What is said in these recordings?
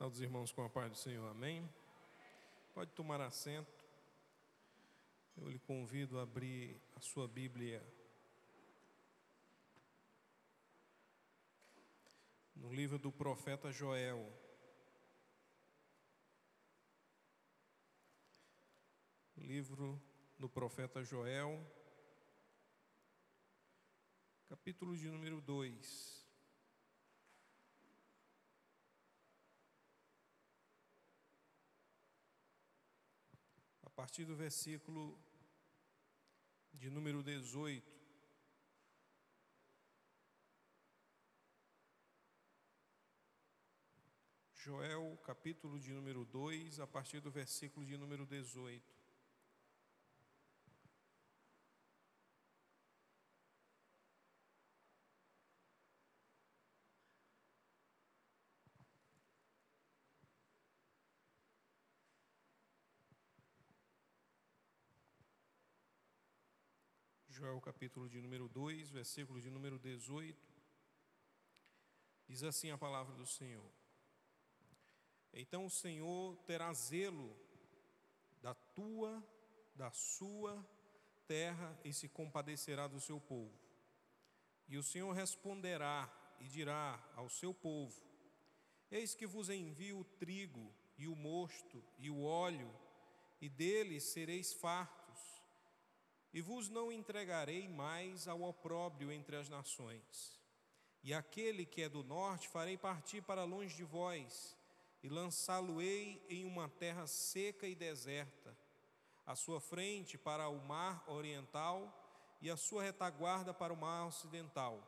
Salve os irmãos com a paz do Senhor, amém? Pode tomar assento. Eu lhe convido a abrir a sua Bíblia no livro do profeta Joel. Livro do profeta Joel, capítulo de número 2. Partir do versículo de número 18. Joel, capítulo de número 2, a partir do versículo de número 18. Joel capítulo de número 2, versículo de número 18. Diz assim a palavra do Senhor: Então o Senhor terá zelo da tua, da sua terra e se compadecerá do seu povo. E o Senhor responderá e dirá ao seu povo: Eis que vos envio o trigo e o mosto e o óleo, e deles sereis fartos e vos não entregarei mais ao opróbrio entre as nações. E aquele que é do norte farei partir para longe de vós, e lançá-lo-ei em uma terra seca e deserta, a sua frente para o mar oriental e a sua retaguarda para o mar ocidental.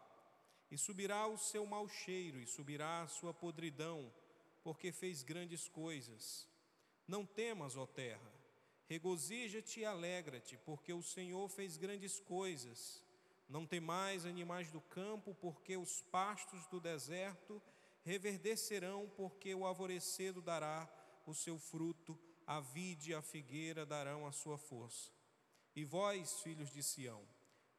E subirá o seu mau cheiro, e subirá a sua podridão, porque fez grandes coisas. Não temas, ó terra, Regozija-te e alegra-te, porque o Senhor fez grandes coisas. Não temais animais do campo, porque os pastos do deserto reverdecerão, porque o alvorecer dará o seu fruto, a vide e a figueira darão a sua força. E vós, filhos de Sião,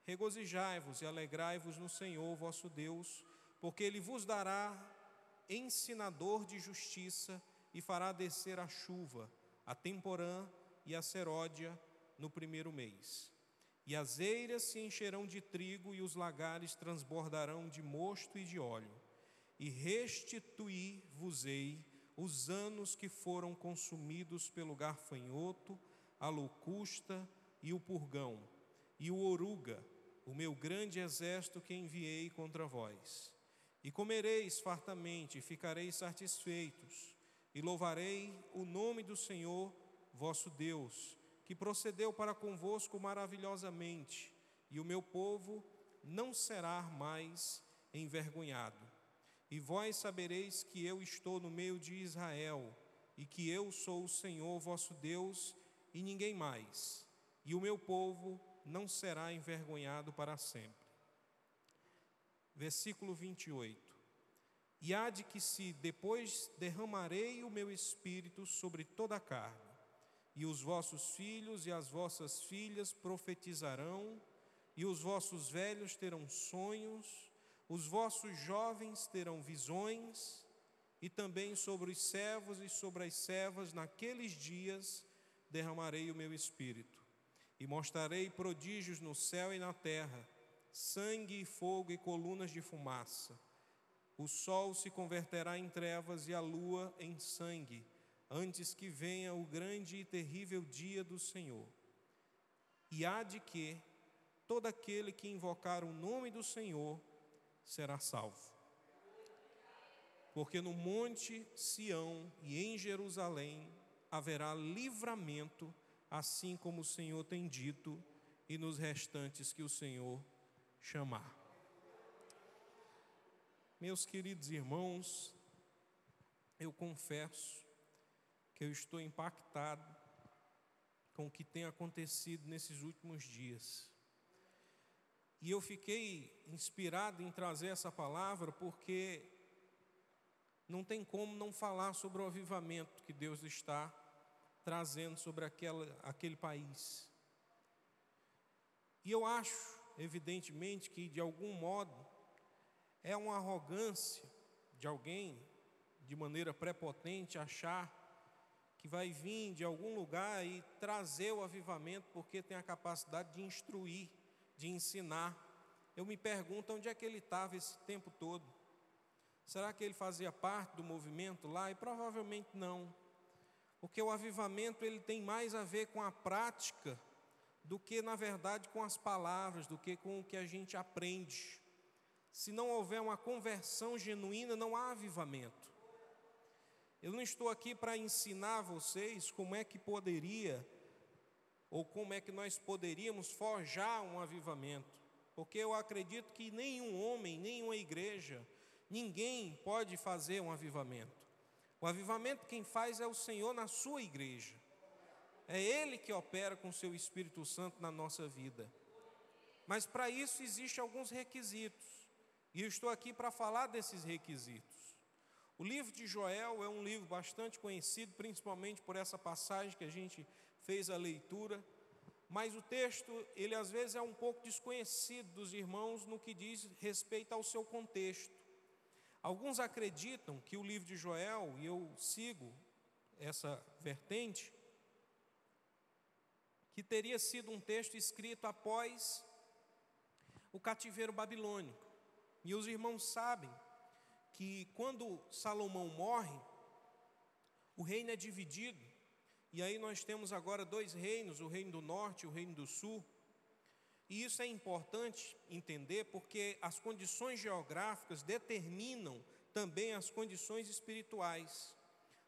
regozijai-vos e alegrai-vos no Senhor vosso Deus, porque ele vos dará ensinador de justiça e fará descer a chuva, a temporã e a seródia no primeiro mês. E as eiras se encherão de trigo, e os lagares transbordarão de mosto e de óleo. E restituir-vos-ei os anos que foram consumidos pelo garfanhoto, a locusta e o purgão, e o oruga, o meu grande exército que enviei contra vós. E comereis fartamente, e ficareis satisfeitos, e louvarei o nome do Senhor vosso Deus, que procedeu para convosco maravilhosamente, e o meu povo não será mais envergonhado. E vós sabereis que eu estou no meio de Israel, e que eu sou o Senhor vosso Deus, e ninguém mais, e o meu povo não será envergonhado para sempre. Versículo 28. E há de que se depois derramarei o meu espírito sobre toda a carne, e os vossos filhos e as vossas filhas profetizarão, e os vossos velhos terão sonhos, os vossos jovens terão visões, e também sobre os servos e sobre as servas naqueles dias derramarei o meu espírito, e mostrarei prodígios no céu e na terra, sangue e fogo e colunas de fumaça. O sol se converterá em trevas e a lua em sangue antes que venha o grande e terrível dia do Senhor. E há de que todo aquele que invocar o nome do Senhor será salvo. Porque no monte Sião e em Jerusalém haverá livramento, assim como o Senhor tem dito, e nos restantes que o Senhor chamar. Meus queridos irmãos, eu confesso eu estou impactado com o que tem acontecido nesses últimos dias. E eu fiquei inspirado em trazer essa palavra porque não tem como não falar sobre o avivamento que Deus está trazendo sobre aquela, aquele país. E eu acho, evidentemente, que de algum modo é uma arrogância de alguém, de maneira prepotente, achar que vai vir de algum lugar e trazer o avivamento porque tem a capacidade de instruir, de ensinar. Eu me pergunto onde é que ele estava esse tempo todo. Será que ele fazia parte do movimento lá? E provavelmente não. Porque o avivamento ele tem mais a ver com a prática do que, na verdade, com as palavras, do que com o que a gente aprende. Se não houver uma conversão genuína, não há avivamento. Eu não estou aqui para ensinar vocês como é que poderia, ou como é que nós poderíamos forjar um avivamento, porque eu acredito que nenhum homem, nenhuma igreja, ninguém pode fazer um avivamento. O avivamento quem faz é o Senhor na sua igreja. É Ele que opera com o seu Espírito Santo na nossa vida. Mas para isso existem alguns requisitos. E eu estou aqui para falar desses requisitos. O livro de Joel é um livro bastante conhecido, principalmente por essa passagem que a gente fez a leitura. Mas o texto, ele às vezes é um pouco desconhecido dos irmãos no que diz respeito ao seu contexto. Alguns acreditam que o livro de Joel, e eu sigo essa vertente, que teria sido um texto escrito após o cativeiro babilônico. E os irmãos sabem que quando Salomão morre, o reino é dividido, e aí nós temos agora dois reinos, o reino do norte e o reino do sul. E isso é importante entender porque as condições geográficas determinam também as condições espirituais.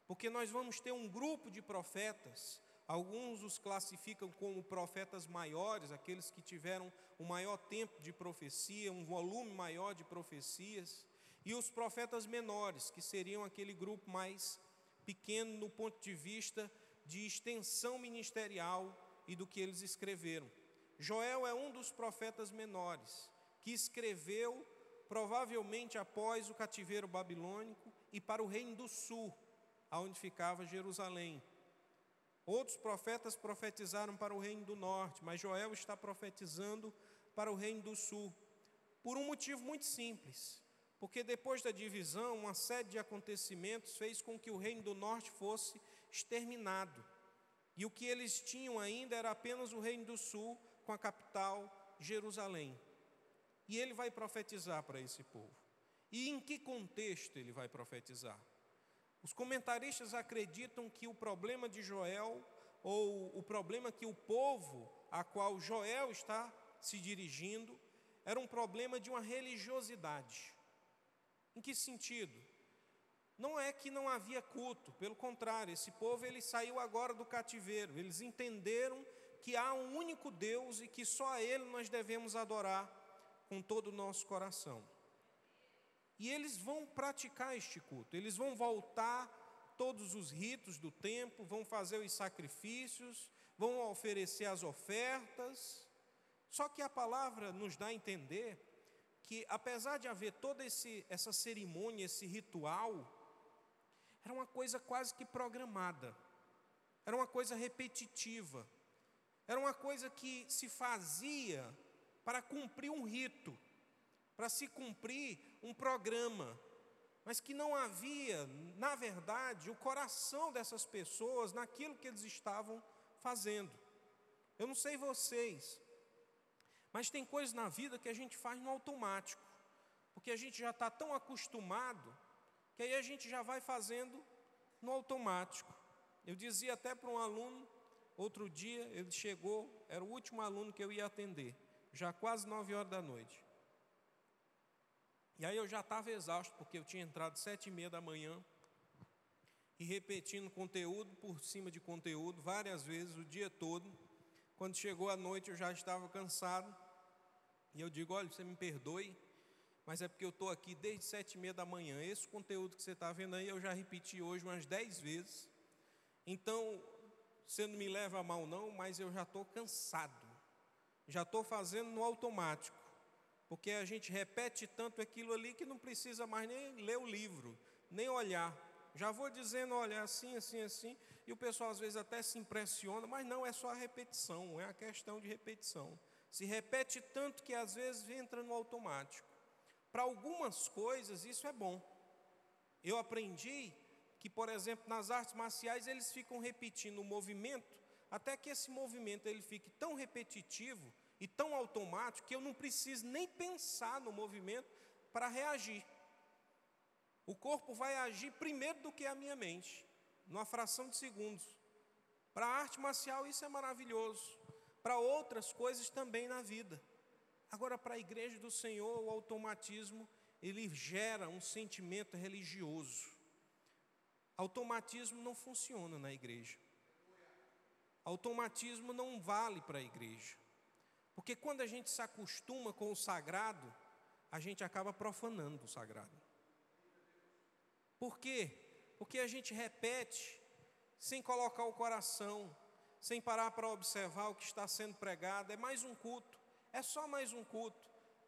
Porque nós vamos ter um grupo de profetas Alguns os classificam como profetas maiores, aqueles que tiveram um maior tempo de profecia, um volume maior de profecias, e os profetas menores, que seriam aquele grupo mais pequeno no ponto de vista de extensão ministerial e do que eles escreveram. Joel é um dos profetas menores, que escreveu provavelmente após o cativeiro babilônico e para o reino do sul, aonde ficava Jerusalém. Outros profetas profetizaram para o reino do norte, mas Joel está profetizando para o reino do sul, por um motivo muito simples. Porque depois da divisão, uma série de acontecimentos fez com que o reino do norte fosse exterminado. E o que eles tinham ainda era apenas o reino do sul, com a capital Jerusalém. E ele vai profetizar para esse povo. E em que contexto ele vai profetizar? Os comentaristas acreditam que o problema de Joel, ou o problema que o povo a qual Joel está se dirigindo, era um problema de uma religiosidade. Em que sentido? Não é que não havia culto, pelo contrário, esse povo ele saiu agora do cativeiro. Eles entenderam que há um único Deus e que só a ele nós devemos adorar com todo o nosso coração. E eles vão praticar este culto, eles vão voltar todos os ritos do tempo, vão fazer os sacrifícios, vão oferecer as ofertas. Só que a palavra nos dá a entender que, apesar de haver toda esse, essa cerimônia, esse ritual, era uma coisa quase que programada, era uma coisa repetitiva, era uma coisa que se fazia para cumprir um rito para se cumprir um programa, mas que não havia, na verdade, o coração dessas pessoas naquilo que eles estavam fazendo. Eu não sei vocês, mas tem coisas na vida que a gente faz no automático, porque a gente já está tão acostumado que aí a gente já vai fazendo no automático. Eu dizia até para um aluno, outro dia, ele chegou, era o último aluno que eu ia atender, já quase nove horas da noite. E aí eu já estava exausto, porque eu tinha entrado sete e meia da manhã e repetindo conteúdo por cima de conteúdo várias vezes o dia todo. Quando chegou a noite eu já estava cansado e eu digo, olha, você me perdoe, mas é porque eu estou aqui desde sete e meia da manhã. Esse conteúdo que você está vendo aí eu já repeti hoje umas dez vezes. Então, você não me leva a mal não, mas eu já estou cansado. Já estou fazendo no automático porque a gente repete tanto aquilo ali que não precisa mais nem ler o livro, nem olhar. Já vou dizendo, olha, assim, assim, assim, e o pessoal às vezes até se impressiona, mas não é só a repetição, é a questão de repetição. Se repete tanto que às vezes entra no automático. Para algumas coisas isso é bom. Eu aprendi que, por exemplo, nas artes marciais eles ficam repetindo o movimento até que esse movimento ele fique tão repetitivo e tão automático que eu não preciso nem pensar no movimento para reagir. O corpo vai agir primeiro do que a minha mente, numa fração de segundos. Para a arte marcial isso é maravilhoso, para outras coisas também na vida. Agora, para a igreja do Senhor, o automatismo ele gera um sentimento religioso. Automatismo não funciona na igreja. Automatismo não vale para a igreja. Porque quando a gente se acostuma com o sagrado, a gente acaba profanando o sagrado. Por quê? Porque a gente repete sem colocar o coração, sem parar para observar o que está sendo pregado. É mais um culto, é só mais um culto.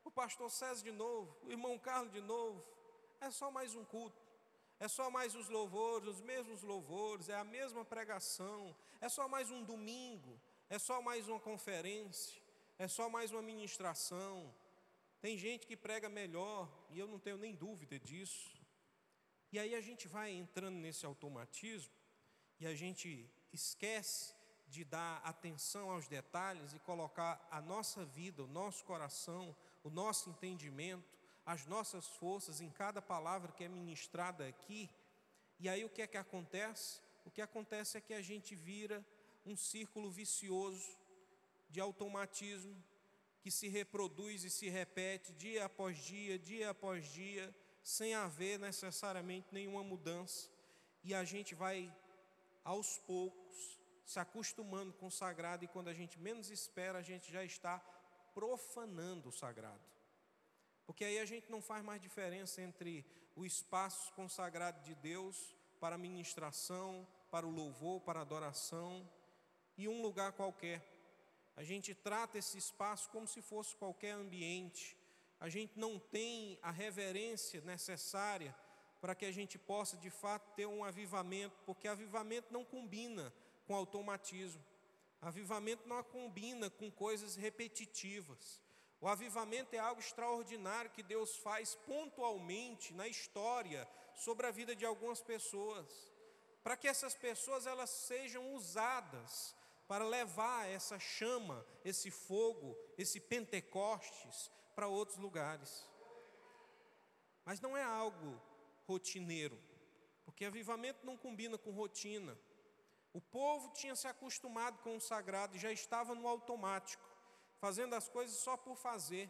O pastor César de novo, o irmão Carlos de novo, é só mais um culto. É só mais os louvores, os mesmos louvores, é a mesma pregação, é só mais um domingo, é só mais uma conferência, é só mais uma ministração. Tem gente que prega melhor, e eu não tenho nem dúvida disso. E aí a gente vai entrando nesse automatismo e a gente esquece de dar atenção aos detalhes e colocar a nossa vida, o nosso coração, o nosso entendimento, as nossas forças em cada palavra que é ministrada aqui. E aí o que é que acontece? O que acontece é que a gente vira um círculo vicioso de automatismo que se reproduz e se repete dia após dia, dia após dia, sem haver necessariamente nenhuma mudança. E a gente vai aos poucos se acostumando com o sagrado e quando a gente menos espera, a gente já está profanando o sagrado. Porque aí a gente não faz mais diferença entre o espaço consagrado de Deus para ministração, para o louvor, para a adoração e um lugar qualquer. A gente trata esse espaço como se fosse qualquer ambiente. A gente não tem a reverência necessária para que a gente possa de fato ter um avivamento, porque avivamento não combina com automatismo. Avivamento não combina com coisas repetitivas. O avivamento é algo extraordinário que Deus faz pontualmente na história sobre a vida de algumas pessoas, para que essas pessoas elas sejam usadas para levar essa chama, esse fogo, esse Pentecostes para outros lugares. Mas não é algo rotineiro, porque avivamento não combina com rotina. O povo tinha se acostumado com o sagrado e já estava no automático fazendo as coisas só por fazer.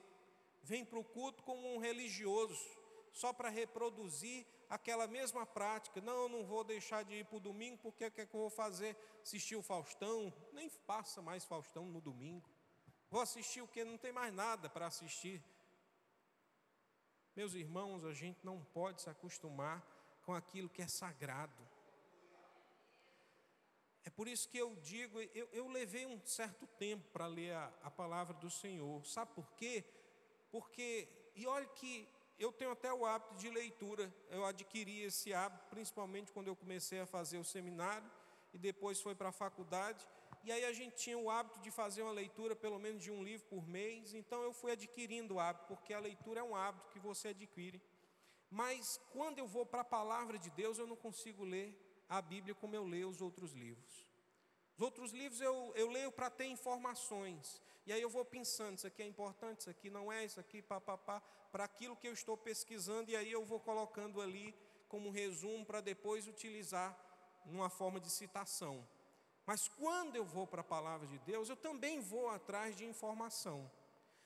Vem para o culto como um religioso, só para reproduzir aquela mesma prática. Não, não vou deixar de ir para o domingo, porque o que, é que eu vou fazer? Assistir o Faustão? Nem passa mais Faustão no domingo. Vou assistir o que? Não tem mais nada para assistir. Meus irmãos, a gente não pode se acostumar com aquilo que é sagrado. É por isso que eu digo, eu, eu levei um certo tempo para ler a, a palavra do Senhor. Sabe por quê? Porque, e olha que eu tenho até o hábito de leitura, eu adquiri esse hábito principalmente quando eu comecei a fazer o seminário e depois foi para a faculdade. E aí a gente tinha o hábito de fazer uma leitura pelo menos de um livro por mês, então eu fui adquirindo o hábito, porque a leitura é um hábito que você adquire. Mas quando eu vou para a palavra de Deus, eu não consigo ler a Bíblia como eu leio os outros livros. Os outros livros eu, eu leio para ter informações. E aí eu vou pensando, isso aqui é importante, isso aqui não é, isso aqui, papapá, para aquilo que eu estou pesquisando, e aí eu vou colocando ali como resumo para depois utilizar numa forma de citação. Mas quando eu vou para a palavra de Deus, eu também vou atrás de informação.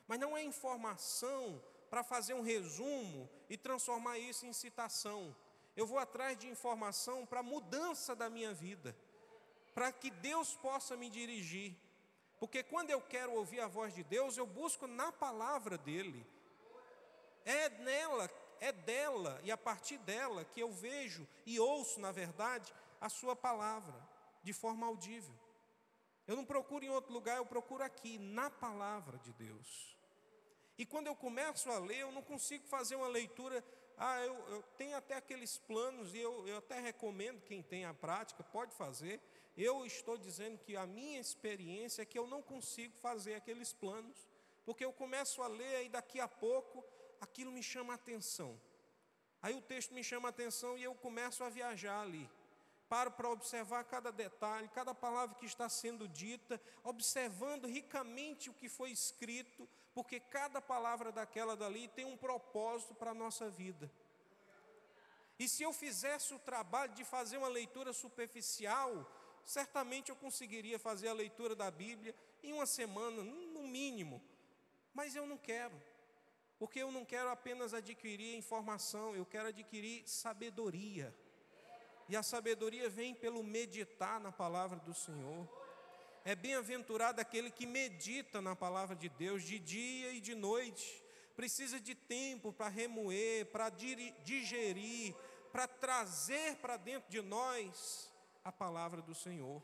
Mas não é informação para fazer um resumo e transformar isso em citação. Eu vou atrás de informação para mudança da minha vida, para que Deus possa me dirigir. Porque quando eu quero ouvir a voz de Deus, eu busco na palavra dele. É nela, é dela e a partir dela que eu vejo e ouço, na verdade, a sua palavra de forma audível. Eu não procuro em outro lugar, eu procuro aqui, na palavra de Deus. E quando eu começo a ler, eu não consigo fazer uma leitura ah, eu, eu tenho até aqueles planos, e eu, eu até recomendo quem tem a prática, pode fazer. Eu estou dizendo que a minha experiência é que eu não consigo fazer aqueles planos, porque eu começo a ler e daqui a pouco aquilo me chama a atenção. Aí o texto me chama a atenção e eu começo a viajar ali. Paro para observar cada detalhe, cada palavra que está sendo dita, observando ricamente o que foi escrito, porque cada palavra daquela dali tem um propósito para a nossa vida. E se eu fizesse o trabalho de fazer uma leitura superficial, certamente eu conseguiria fazer a leitura da Bíblia em uma semana, no mínimo. Mas eu não quero, porque eu não quero apenas adquirir informação, eu quero adquirir sabedoria. E a sabedoria vem pelo meditar na palavra do Senhor. É bem-aventurado aquele que medita na palavra de Deus de dia e de noite. Precisa de tempo para remoer, para digerir, para trazer para dentro de nós a palavra do Senhor.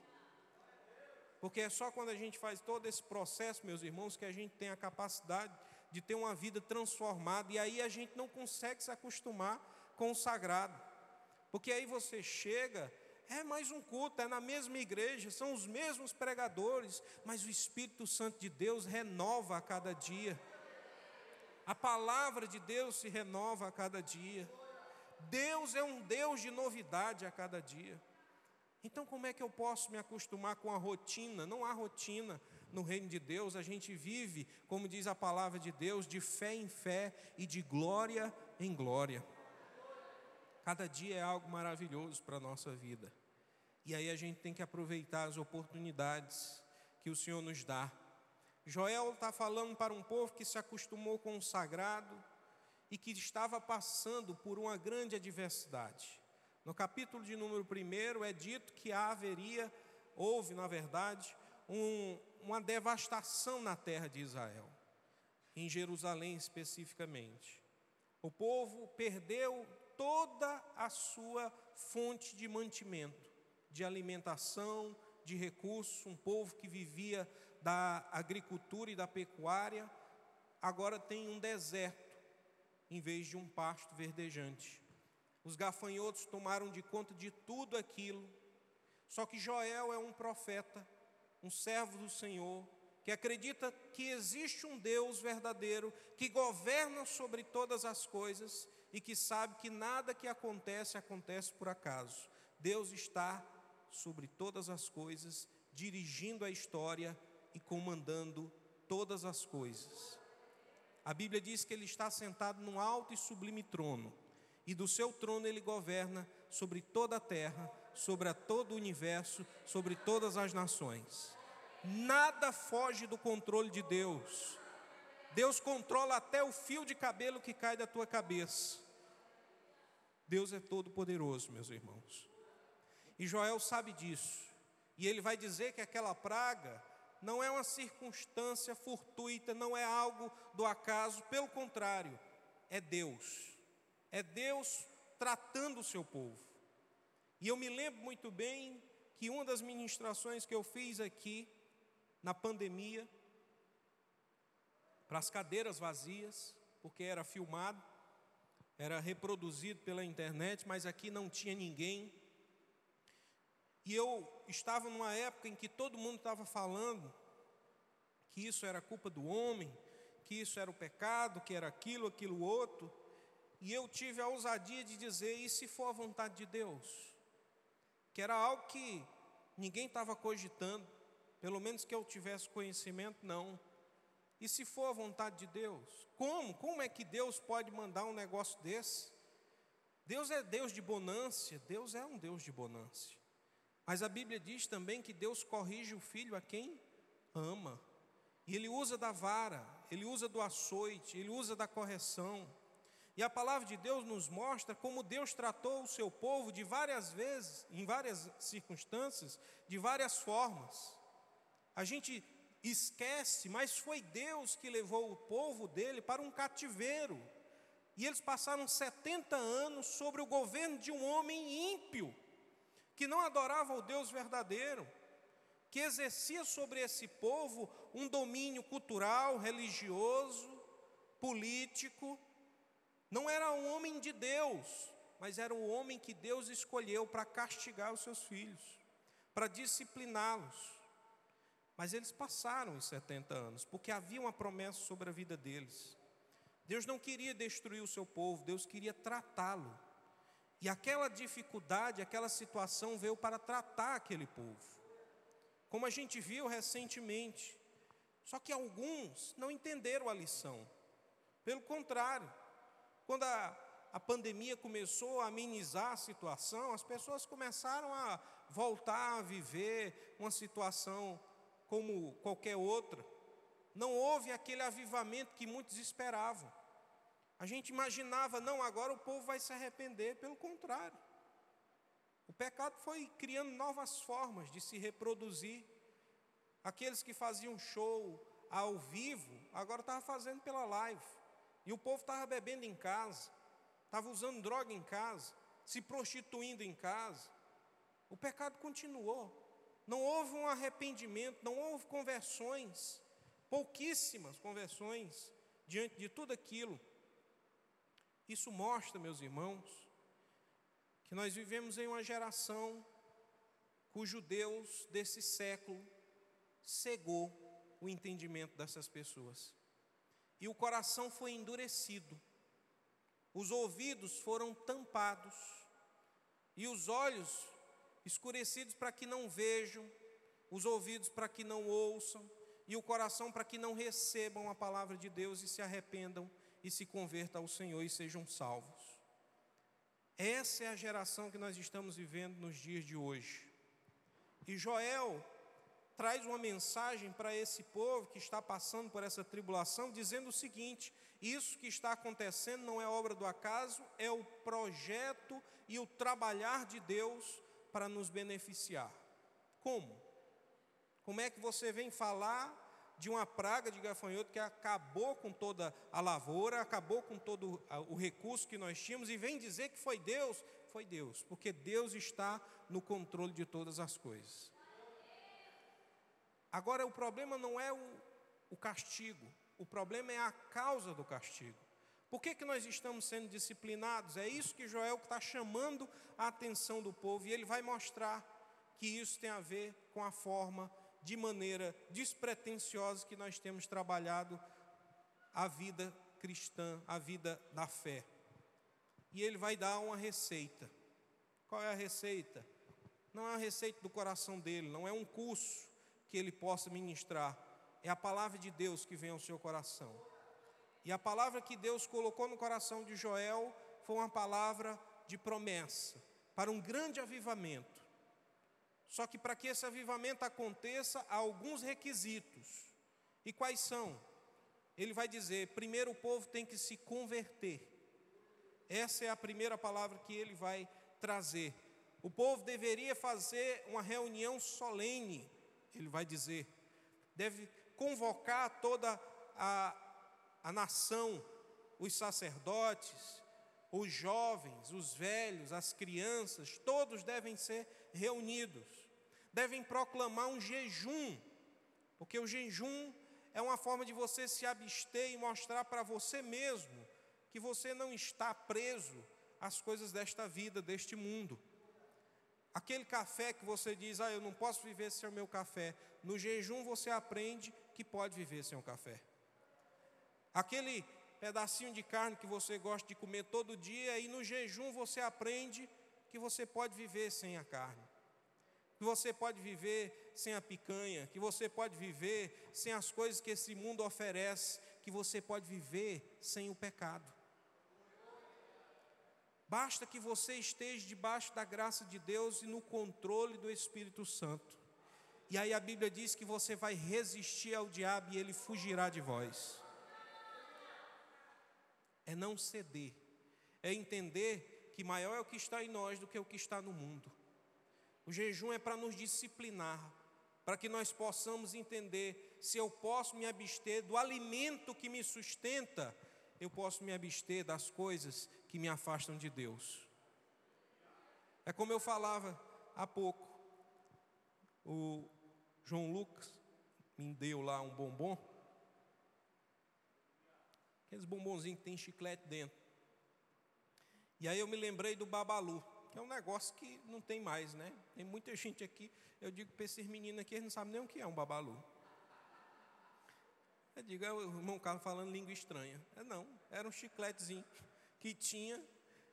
Porque é só quando a gente faz todo esse processo, meus irmãos, que a gente tem a capacidade de ter uma vida transformada, e aí a gente não consegue se acostumar com o sagrado. Porque aí você chega, é mais um culto, é na mesma igreja, são os mesmos pregadores, mas o Espírito Santo de Deus renova a cada dia. A palavra de Deus se renova a cada dia. Deus é um Deus de novidade a cada dia. Então, como é que eu posso me acostumar com a rotina? Não há rotina no reino de Deus, a gente vive, como diz a palavra de Deus, de fé em fé e de glória em glória. Cada dia é algo maravilhoso para a nossa vida. E aí a gente tem que aproveitar as oportunidades que o Senhor nos dá. Joel está falando para um povo que se acostumou com o sagrado e que estava passando por uma grande adversidade. No capítulo de número 1 é dito que haveria, houve na verdade, um, uma devastação na terra de Israel, em Jerusalém especificamente. O povo perdeu toda a sua fonte de mantimento, de alimentação, de recursos, um povo que vivia da agricultura e da pecuária, agora tem um deserto em vez de um pasto verdejante. Os gafanhotos tomaram de conta de tudo aquilo. Só que Joel é um profeta, um servo do Senhor, que acredita que existe um Deus verdadeiro, que governa sobre todas as coisas e que sabe que nada que acontece acontece por acaso. Deus está sobre todas as coisas, dirigindo a história e comandando todas as coisas. A Bíblia diz que ele está sentado num alto e sublime trono e do seu trono ele governa sobre toda a terra, sobre a todo o universo, sobre todas as nações. Nada foge do controle de Deus. Deus controla até o fio de cabelo que cai da tua cabeça. Deus é todo poderoso, meus irmãos. E Joel sabe disso. E ele vai dizer que aquela praga não é uma circunstância fortuita, não é algo do acaso, pelo contrário, é Deus é Deus tratando o seu povo. E eu me lembro muito bem que uma das ministrações que eu fiz aqui, na pandemia, para as cadeiras vazias, porque era filmado, era reproduzido pela internet, mas aqui não tinha ninguém. E eu estava numa época em que todo mundo estava falando que isso era culpa do homem, que isso era o pecado, que era aquilo, aquilo outro. E eu tive a ousadia de dizer: e se for a vontade de Deus? Que era algo que ninguém estava cogitando, pelo menos que eu tivesse conhecimento, não. E se for a vontade de Deus? Como? Como é que Deus pode mandar um negócio desse? Deus é Deus de bonância, Deus é um Deus de bonância. Mas a Bíblia diz também que Deus corrige o filho a quem ama. E ele usa da vara, ele usa do açoite, ele usa da correção. E a palavra de Deus nos mostra como Deus tratou o seu povo de várias vezes, em várias circunstâncias, de várias formas. A gente esquece, mas foi Deus que levou o povo dele para um cativeiro. E eles passaram 70 anos sobre o governo de um homem ímpio, que não adorava o Deus verdadeiro, que exercia sobre esse povo um domínio cultural, religioso, político, não era um homem de Deus, mas era um homem que Deus escolheu para castigar os seus filhos, para discipliná-los. Mas eles passaram os 70 anos, porque havia uma promessa sobre a vida deles. Deus não queria destruir o seu povo, Deus queria tratá-lo. E aquela dificuldade, aquela situação veio para tratar aquele povo. Como a gente viu recentemente. Só que alguns não entenderam a lição. Pelo contrário, quando a, a pandemia começou a amenizar a situação, as pessoas começaram a voltar a viver uma situação como qualquer outra. Não houve aquele avivamento que muitos esperavam. A gente imaginava, não, agora o povo vai se arrepender, pelo contrário. O pecado foi criando novas formas de se reproduzir. Aqueles que faziam show ao vivo, agora estavam fazendo pela live. E o povo estava bebendo em casa, estava usando droga em casa, se prostituindo em casa. O pecado continuou. Não houve um arrependimento, não houve conversões, pouquíssimas conversões diante de tudo aquilo. Isso mostra, meus irmãos, que nós vivemos em uma geração cujo Deus desse século cegou o entendimento dessas pessoas. E o coração foi endurecido, os ouvidos foram tampados, e os olhos escurecidos para que não vejam, os ouvidos para que não ouçam, e o coração para que não recebam a palavra de Deus e se arrependam e se convertam ao Senhor e sejam salvos. Essa é a geração que nós estamos vivendo nos dias de hoje. E Joel traz uma mensagem para esse povo que está passando por essa tribulação, dizendo o seguinte: isso que está acontecendo não é obra do acaso, é o projeto e o trabalhar de Deus para nos beneficiar. Como? Como é que você vem falar de uma praga de gafanhoto que acabou com toda a lavoura, acabou com todo o recurso que nós tínhamos, e vem dizer que foi Deus, foi Deus, porque Deus está no controle de todas as coisas. Agora, o problema não é o, o castigo, o problema é a causa do castigo. Por que, que nós estamos sendo disciplinados? É isso que Joel está chamando a atenção do povo, e ele vai mostrar que isso tem a ver com a forma de maneira despretensiosa que nós temos trabalhado a vida cristã, a vida da fé. E ele vai dar uma receita. Qual é a receita? Não é a receita do coração dele, não é um curso que ele possa ministrar, é a palavra de Deus que vem ao seu coração. E a palavra que Deus colocou no coração de Joel foi uma palavra de promessa para um grande avivamento. Só que para que esse avivamento aconteça, há alguns requisitos. E quais são? Ele vai dizer: primeiro o povo tem que se converter. Essa é a primeira palavra que ele vai trazer. O povo deveria fazer uma reunião solene, ele vai dizer. Deve convocar toda a, a nação, os sacerdotes, os jovens, os velhos, as crianças, todos devem ser reunidos. Devem proclamar um jejum, porque o jejum é uma forma de você se abster e mostrar para você mesmo que você não está preso às coisas desta vida, deste mundo. Aquele café que você diz, ah, eu não posso viver sem o meu café. No jejum você aprende que pode viver sem o café. Aquele pedacinho de carne que você gosta de comer todo dia, e no jejum você aprende que você pode viver sem a carne, que você pode viver sem a picanha, que você pode viver sem as coisas que esse mundo oferece, que você pode viver sem o pecado. Basta que você esteja debaixo da graça de Deus e no controle do Espírito Santo. E aí a Bíblia diz que você vai resistir ao diabo e ele fugirá de vós é não ceder, é entender que maior é o que está em nós do que o que está no mundo. O jejum é para nos disciplinar, para que nós possamos entender se eu posso me abster do alimento que me sustenta, eu posso me abster das coisas que me afastam de Deus. É como eu falava há pouco, o João Lucas me deu lá um bombom, Aqueles bombonzinhos que tem chiclete dentro. E aí eu me lembrei do babalu, que é um negócio que não tem mais, né? Tem muita gente aqui, eu digo para esses meninos aqui, eles não sabem nem o que é um babalu. Eu digo, é o irmão Carlos falando língua estranha. É não, era um chicletezinho que tinha,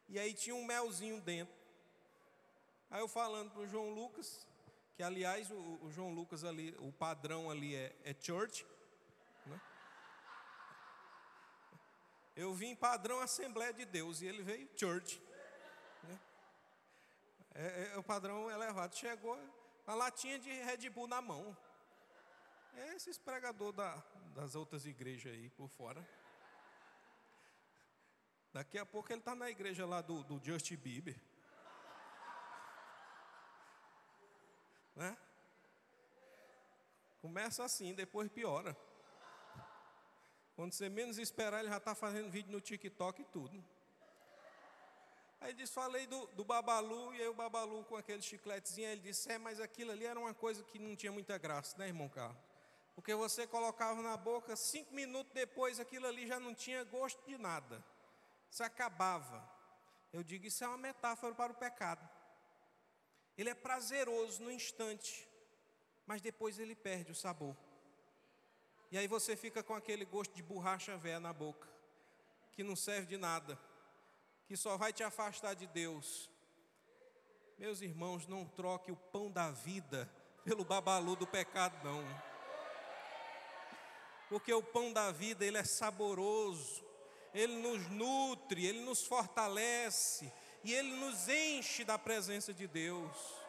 e aí tinha um melzinho dentro. Aí eu falando para o João Lucas, que aliás o, o, João Lucas ali, o padrão ali é, é church. Eu vim padrão Assembleia de Deus e ele veio church. Né? É, é, é o padrão elevado. Chegou a latinha de Red Bull na mão. É esses pregadores da, das outras igrejas aí por fora. Daqui a pouco ele está na igreja lá do, do Justin Bieber. Né? Começa assim, depois piora. Quando você menos esperar, ele já está fazendo vídeo no TikTok e tudo. Aí diz, falei do, do Babalu, e aí o Babalu com aquele chicletezinho, ele disse, é, mas aquilo ali era uma coisa que não tinha muita graça, né, irmão Carlos? Porque você colocava na boca, cinco minutos depois, aquilo ali já não tinha gosto de nada. Se acabava. Eu digo, isso é uma metáfora para o pecado. Ele é prazeroso no instante, mas depois ele perde o sabor. E aí você fica com aquele gosto de borracha velha na boca, que não serve de nada, que só vai te afastar de Deus. Meus irmãos, não troque o pão da vida pelo babalu do pecado, não. Porque o pão da vida, ele é saboroso, ele nos nutre, ele nos fortalece, e Ele nos enche da presença de Deus.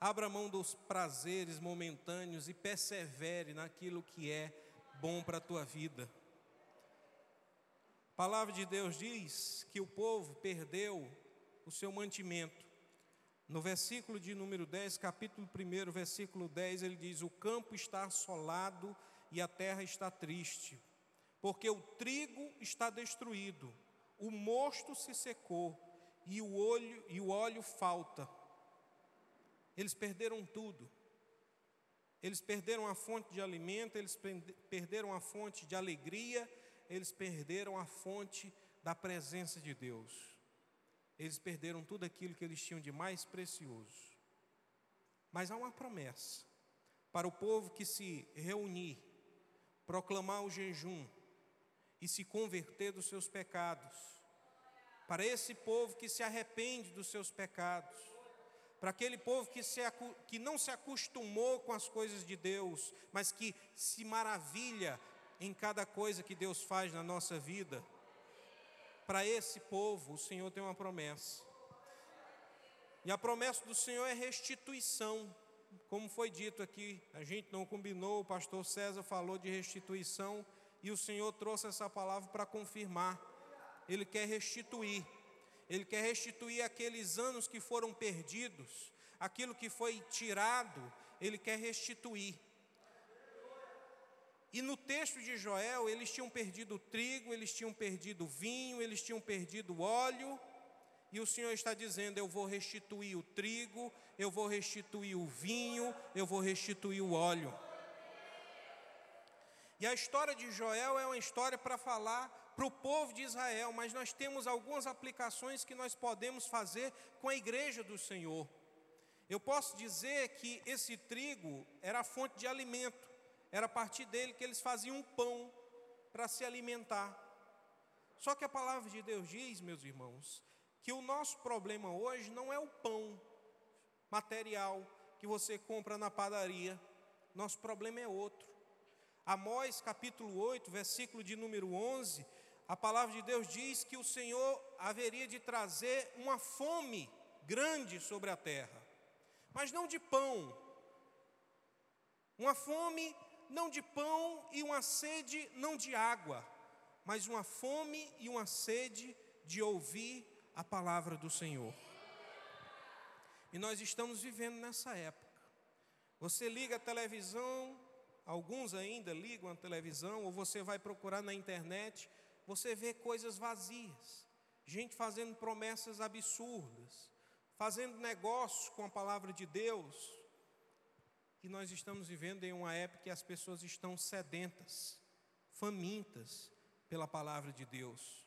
Abra mão dos prazeres momentâneos e persevere naquilo que é bom para a tua vida. A palavra de Deus diz que o povo perdeu o seu mantimento. No versículo de número 10, capítulo 1, versículo 10, ele diz: O campo está assolado e a terra está triste, porque o trigo está destruído o mosto se secou e o olho e o óleo falta. Eles perderam tudo. Eles perderam a fonte de alimento, eles perderam a fonte de alegria, eles perderam a fonte da presença de Deus. Eles perderam tudo aquilo que eles tinham de mais precioso. Mas há uma promessa para o povo que se reunir, proclamar o jejum, e se converter dos seus pecados. Para esse povo que se arrepende dos seus pecados. Para aquele povo que, se, que não se acostumou com as coisas de Deus, mas que se maravilha em cada coisa que Deus faz na nossa vida. Para esse povo, o Senhor tem uma promessa. E a promessa do Senhor é restituição. Como foi dito aqui, a gente não combinou, o pastor César falou de restituição e o Senhor trouxe essa palavra para confirmar. Ele quer restituir. Ele quer restituir aqueles anos que foram perdidos, aquilo que foi tirado, ele quer restituir. E no texto de Joel, eles tinham perdido o trigo, eles tinham perdido vinho, eles tinham perdido óleo, e o Senhor está dizendo: Eu vou restituir o trigo, eu vou restituir o vinho, eu vou restituir o óleo. E a história de Joel é uma história para falar para o povo de Israel, mas nós temos algumas aplicações que nós podemos fazer com a igreja do Senhor. Eu posso dizer que esse trigo era a fonte de alimento, era a partir dele que eles faziam um pão para se alimentar. Só que a palavra de Deus diz, meus irmãos, que o nosso problema hoje não é o pão material que você compra na padaria, nosso problema é outro. Amós capítulo 8, versículo de número 11, a palavra de Deus diz que o Senhor haveria de trazer uma fome grande sobre a terra, mas não de pão. Uma fome não de pão e uma sede não de água, mas uma fome e uma sede de ouvir a palavra do Senhor. E nós estamos vivendo nessa época. Você liga a televisão, Alguns ainda ligam a televisão ou você vai procurar na internet, você vê coisas vazias, gente fazendo promessas absurdas, fazendo negócios com a palavra de Deus. E nós estamos vivendo em uma época que as pessoas estão sedentas, famintas pela palavra de Deus.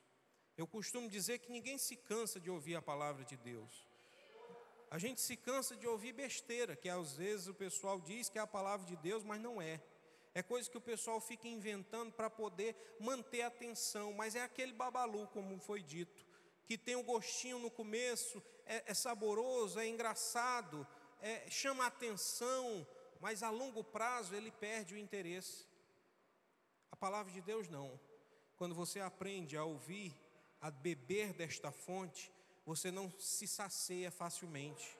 Eu costumo dizer que ninguém se cansa de ouvir a palavra de Deus. A gente se cansa de ouvir besteira, que às vezes o pessoal diz que é a palavra de Deus, mas não é é coisa que o pessoal fica inventando para poder manter a atenção, mas é aquele babalu, como foi dito, que tem o um gostinho no começo, é, é saboroso, é engraçado, é, chama atenção, mas a longo prazo ele perde o interesse. A palavra de Deus não. Quando você aprende a ouvir, a beber desta fonte, você não se sacia facilmente.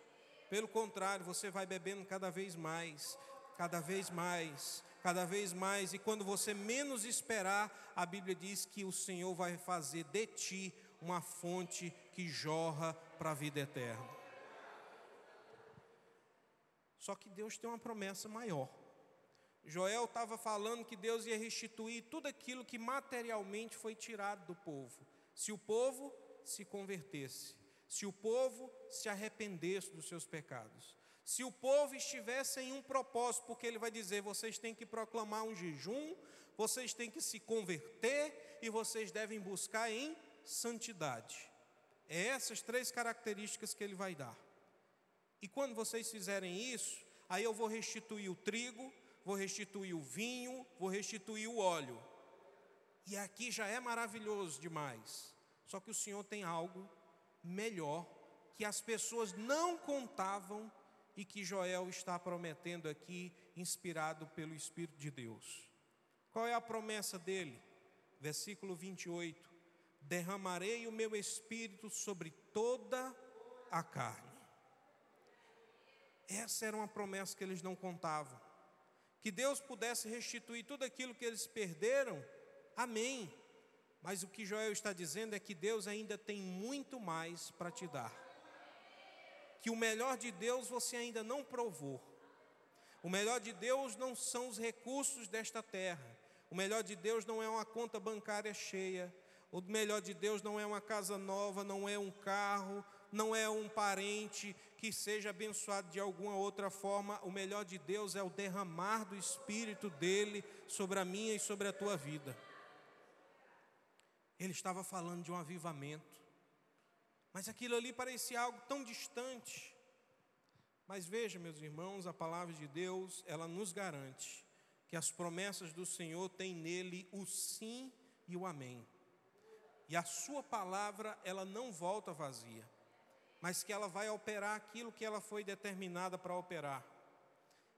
Pelo contrário, você vai bebendo cada vez mais, cada vez mais, cada vez mais, e quando você menos esperar, a Bíblia diz que o Senhor vai fazer de ti uma fonte que jorra para a vida eterna. Só que Deus tem uma promessa maior. Joel estava falando que Deus ia restituir tudo aquilo que materialmente foi tirado do povo, se o povo se convertesse, se o povo se arrependesse dos seus pecados. Se o povo estivesse em um propósito, porque ele vai dizer: vocês têm que proclamar um jejum, vocês têm que se converter e vocês devem buscar em santidade. É essas três características que ele vai dar. E quando vocês fizerem isso, aí eu vou restituir o trigo, vou restituir o vinho, vou restituir o óleo. E aqui já é maravilhoso demais. Só que o Senhor tem algo melhor que as pessoas não contavam e que Joel está prometendo aqui, inspirado pelo Espírito de Deus. Qual é a promessa dele? Versículo 28: Derramarei o meu espírito sobre toda a carne. Essa era uma promessa que eles não contavam. Que Deus pudesse restituir tudo aquilo que eles perderam, amém. Mas o que Joel está dizendo é que Deus ainda tem muito mais para te dar que o melhor de Deus você ainda não provou. O melhor de Deus não são os recursos desta terra. O melhor de Deus não é uma conta bancária cheia. O melhor de Deus não é uma casa nova, não é um carro, não é um parente que seja abençoado de alguma outra forma. O melhor de Deus é o derramar do Espírito dele sobre a minha e sobre a tua vida. Ele estava falando de um avivamento. Mas aquilo ali parecia algo tão distante. Mas veja, meus irmãos, a palavra de Deus, ela nos garante que as promessas do Senhor têm nele o sim e o amém. E a sua palavra, ela não volta vazia, mas que ela vai operar aquilo que ela foi determinada para operar.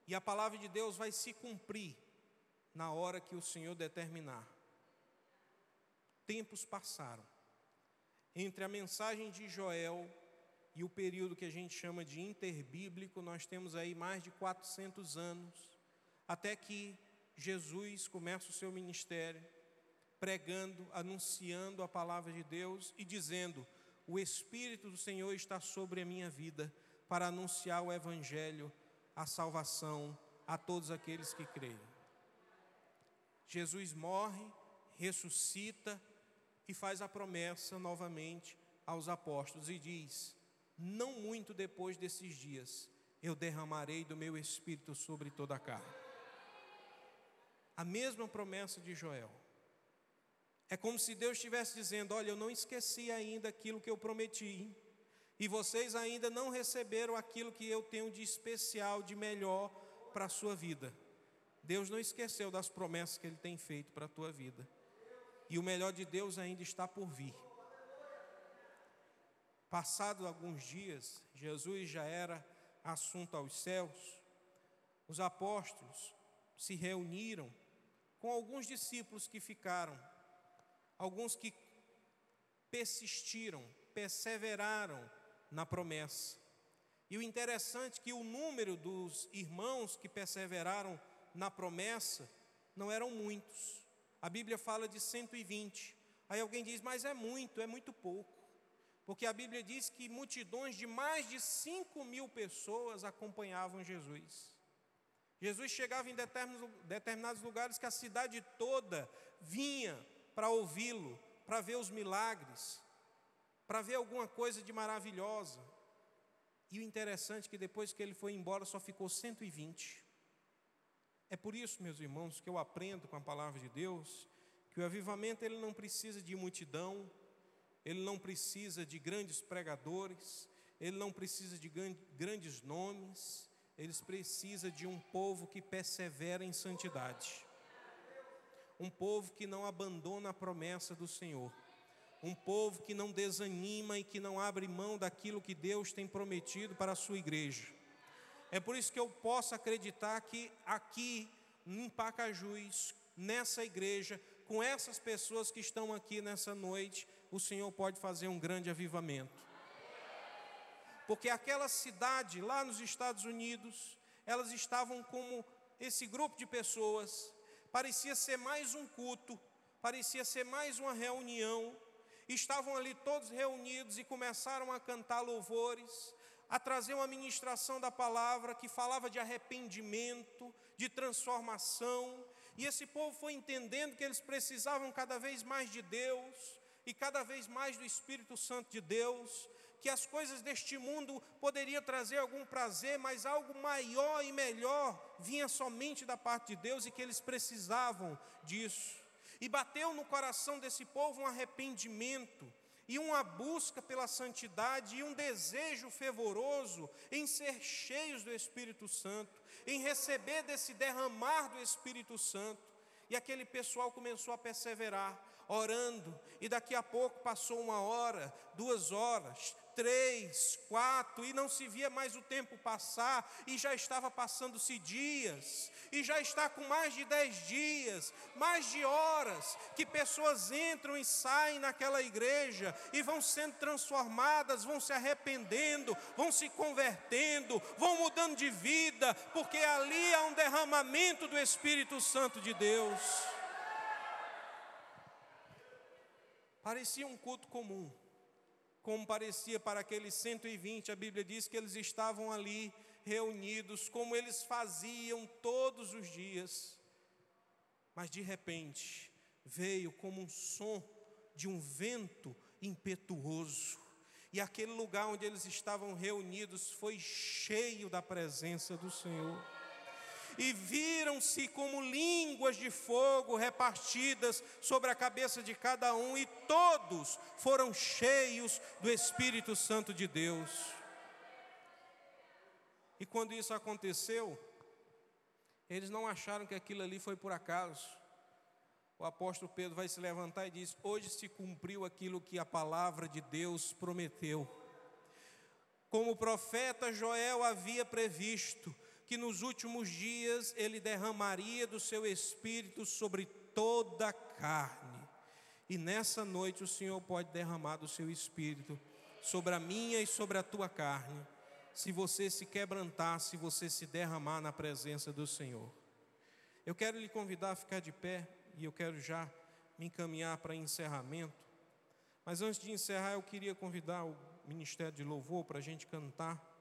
E a palavra de Deus vai se cumprir na hora que o Senhor determinar. Tempos passaram entre a mensagem de Joel e o período que a gente chama de interbíblico, nós temos aí mais de 400 anos, até que Jesus começa o seu ministério, pregando, anunciando a palavra de Deus e dizendo: O Espírito do Senhor está sobre a minha vida para anunciar o Evangelho, a salvação a todos aqueles que creem. Jesus morre, ressuscita, e faz a promessa novamente aos apóstolos e diz: Não muito depois desses dias, eu derramarei do meu espírito sobre toda a carne. A mesma promessa de Joel. É como se Deus estivesse dizendo: Olha, eu não esqueci ainda aquilo que eu prometi, e vocês ainda não receberam aquilo que eu tenho de especial, de melhor para a sua vida. Deus não esqueceu das promessas que Ele tem feito para a tua vida e o melhor de Deus ainda está por vir. Passados alguns dias, Jesus já era assunto aos céus, os apóstolos se reuniram com alguns discípulos que ficaram, alguns que persistiram, perseveraram na promessa. E o interessante é que o número dos irmãos que perseveraram na promessa não eram muitos. A Bíblia fala de 120. Aí alguém diz, mas é muito, é muito pouco. Porque a Bíblia diz que multidões de mais de 5 mil pessoas acompanhavam Jesus. Jesus chegava em determinados lugares que a cidade toda vinha para ouvi-lo, para ver os milagres, para ver alguma coisa de maravilhosa. E o interessante é que depois que ele foi embora só ficou 120. É por isso, meus irmãos, que eu aprendo com a palavra de Deus que o avivamento ele não precisa de multidão, ele não precisa de grandes pregadores, ele não precisa de grandes nomes, eles precisam de um povo que persevera em santidade. Um povo que não abandona a promessa do Senhor. Um povo que não desanima e que não abre mão daquilo que Deus tem prometido para a sua igreja. É por isso que eu posso acreditar que aqui em Pacajus, nessa igreja, com essas pessoas que estão aqui nessa noite, o Senhor pode fazer um grande avivamento. Porque aquela cidade lá nos Estados Unidos, elas estavam como esse grupo de pessoas, parecia ser mais um culto, parecia ser mais uma reunião, estavam ali todos reunidos e começaram a cantar louvores, a trazer uma ministração da palavra que falava de arrependimento, de transformação, e esse povo foi entendendo que eles precisavam cada vez mais de Deus e cada vez mais do Espírito Santo de Deus, que as coisas deste mundo poderiam trazer algum prazer, mas algo maior e melhor vinha somente da parte de Deus e que eles precisavam disso. E bateu no coração desse povo um arrependimento e uma busca pela santidade e um desejo fervoroso em ser cheios do Espírito Santo, em receber desse derramar do Espírito Santo. E aquele pessoal começou a perseverar, orando, e daqui a pouco passou uma hora, duas horas, três, quatro, e não se via mais o tempo passar, e já estava passando-se dias, e já está com mais de dez dias, mais de horas, que pessoas entram e saem naquela igreja e vão sendo transformadas, vão se arrependendo, vão se convertendo, vão mudando de vida, porque ali há um derramamento do Espírito Santo de Deus. Parecia um culto comum como parecia para aqueles 120, a Bíblia diz que eles estavam ali reunidos, como eles faziam todos os dias. Mas de repente, veio como um som de um vento impetuoso, e aquele lugar onde eles estavam reunidos foi cheio da presença do Senhor e viram-se como línguas de fogo repartidas sobre a cabeça de cada um, e todos foram cheios do Espírito Santo de Deus. E quando isso aconteceu, eles não acharam que aquilo ali foi por acaso. O apóstolo Pedro vai se levantar e diz: Hoje se cumpriu aquilo que a palavra de Deus prometeu. Como o profeta Joel havia previsto, que nos últimos dias ele derramaria do seu espírito sobre toda a carne. E nessa noite o Senhor pode derramar do seu espírito sobre a minha e sobre a tua carne, se você se quebrantar, se você se derramar na presença do Senhor. Eu quero lhe convidar a ficar de pé e eu quero já me encaminhar para encerramento. Mas antes de encerrar, eu queria convidar o Ministério de Louvor para a gente cantar.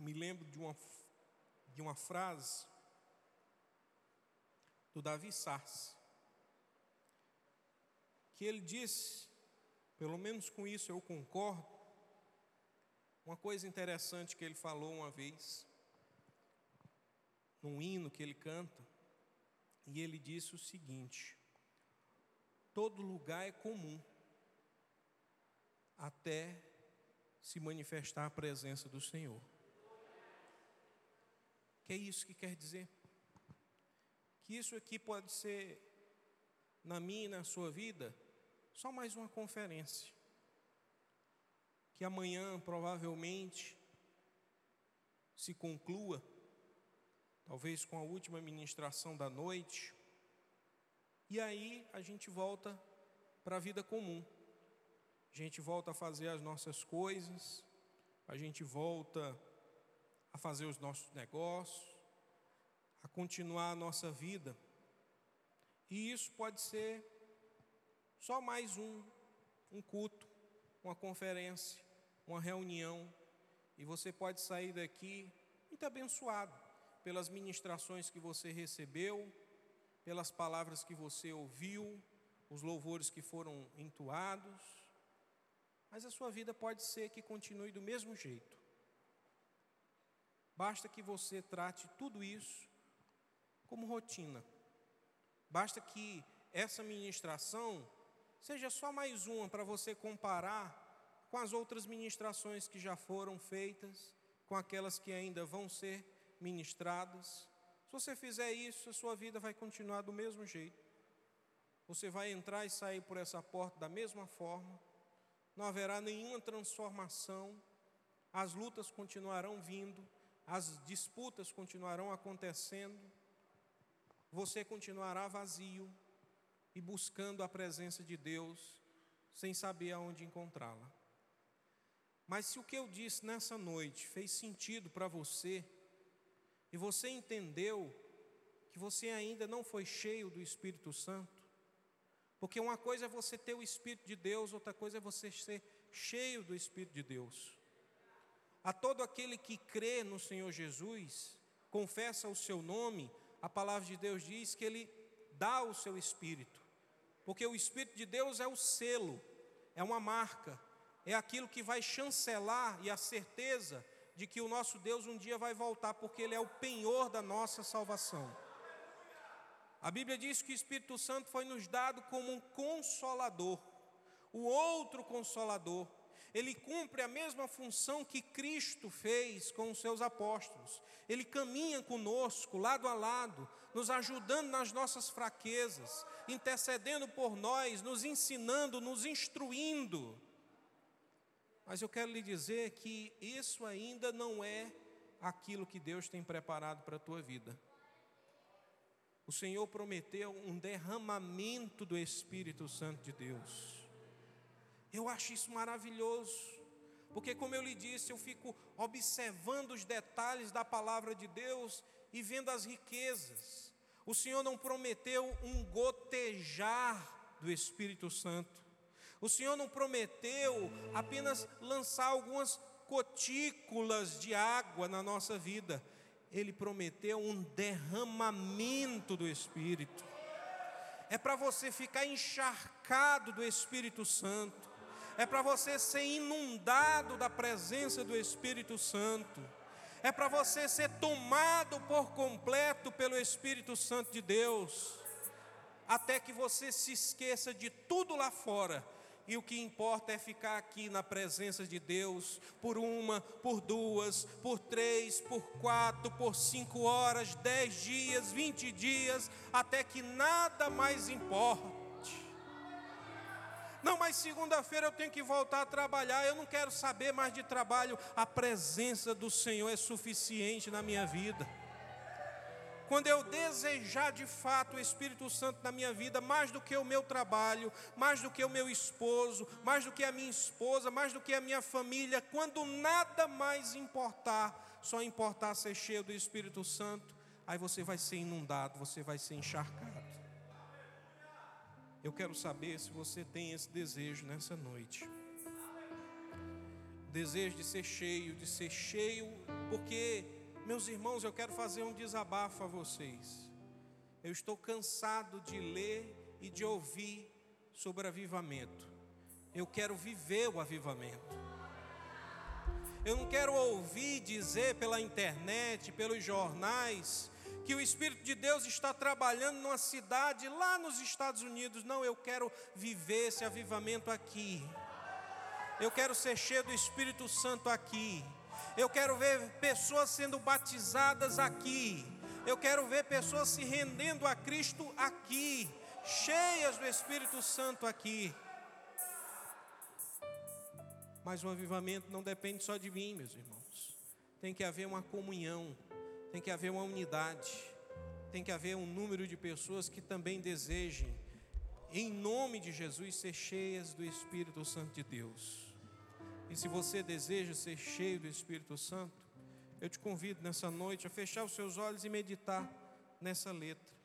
Me lembro de uma, de uma frase do Davi Sars, que ele disse, pelo menos com isso eu concordo, uma coisa interessante que ele falou uma vez, num hino que ele canta, e ele disse o seguinte: todo lugar é comum, até se manifestar a presença do Senhor. Que é isso que quer dizer? Que isso aqui pode ser, na minha e na sua vida, só mais uma conferência. Que amanhã provavelmente se conclua, talvez com a última ministração da noite, e aí a gente volta para a vida comum. A gente volta a fazer as nossas coisas, a gente volta a fazer os nossos negócios, a continuar a nossa vida. E isso pode ser só mais um, um culto, uma conferência, uma reunião, e você pode sair daqui muito abençoado pelas ministrações que você recebeu, pelas palavras que você ouviu, os louvores que foram entoados, mas a sua vida pode ser que continue do mesmo jeito. Basta que você trate tudo isso como rotina. Basta que essa ministração seja só mais uma para você comparar com as outras ministrações que já foram feitas, com aquelas que ainda vão ser ministradas. Se você fizer isso, a sua vida vai continuar do mesmo jeito. Você vai entrar e sair por essa porta da mesma forma, não haverá nenhuma transformação, as lutas continuarão vindo, as disputas continuarão acontecendo, você continuará vazio e buscando a presença de Deus sem saber aonde encontrá-la. Mas se o que eu disse nessa noite fez sentido para você, e você entendeu que você ainda não foi cheio do Espírito Santo, porque uma coisa é você ter o Espírito de Deus, outra coisa é você ser cheio do Espírito de Deus. A todo aquele que crê no Senhor Jesus, confessa o seu nome, a palavra de Deus diz que ele dá o seu Espírito. Porque o Espírito de Deus é o selo, é uma marca, é aquilo que vai chancelar e a certeza de que o nosso Deus um dia vai voltar, porque Ele é o penhor da nossa salvação. A Bíblia diz que o Espírito Santo foi nos dado como um consolador, o outro consolador. Ele cumpre a mesma função que Cristo fez com os seus apóstolos. Ele caminha conosco, lado a lado, nos ajudando nas nossas fraquezas, intercedendo por nós, nos ensinando, nos instruindo. Mas eu quero lhe dizer que isso ainda não é aquilo que Deus tem preparado para a tua vida o Senhor prometeu um derramamento do Espírito Santo de Deus. Eu acho isso maravilhoso, porque, como eu lhe disse, eu fico observando os detalhes da palavra de Deus e vendo as riquezas. O Senhor não prometeu um gotejar do Espírito Santo. O Senhor não prometeu apenas lançar algumas gotículas de água na nossa vida ele prometeu um derramamento do Espírito. É para você ficar encharcado do Espírito Santo. É para você ser inundado da presença do Espírito Santo. É para você ser tomado por completo pelo Espírito Santo de Deus. Até que você se esqueça de tudo lá fora e o que importa é ficar aqui na presença de Deus por uma, por duas, por três, por quatro, por cinco horas, dez dias, vinte dias, até que nada mais importe. Não, mas segunda-feira eu tenho que voltar a trabalhar, eu não quero saber mais de trabalho, a presença do Senhor é suficiente na minha vida. Quando eu desejar de fato o Espírito Santo na minha vida, mais do que o meu trabalho, mais do que o meu esposo, mais do que a minha esposa, mais do que a minha família, quando nada mais importar, só importar ser cheio do Espírito Santo, aí você vai ser inundado, você vai ser encharcado. Eu quero saber se você tem esse desejo nessa noite. Desejo de ser cheio, de ser cheio, porque meus irmãos, eu quero fazer um desabafo a vocês. Eu estou cansado de ler e de ouvir sobre avivamento. Eu quero viver o avivamento. Eu não quero ouvir dizer pela internet, pelos jornais, que o Espírito de Deus está trabalhando numa cidade lá nos Estados Unidos. Não, eu quero viver esse avivamento aqui. Eu quero ser cheio do Espírito Santo aqui. Eu quero ver pessoas sendo batizadas aqui. Eu quero ver pessoas se rendendo a Cristo aqui, cheias do Espírito Santo aqui. Mas o avivamento não depende só de mim, meus irmãos. Tem que haver uma comunhão, tem que haver uma unidade, tem que haver um número de pessoas que também desejem, em nome de Jesus, ser cheias do Espírito Santo de Deus. E se você deseja ser cheio do Espírito Santo, eu te convido nessa noite a fechar os seus olhos e meditar nessa letra.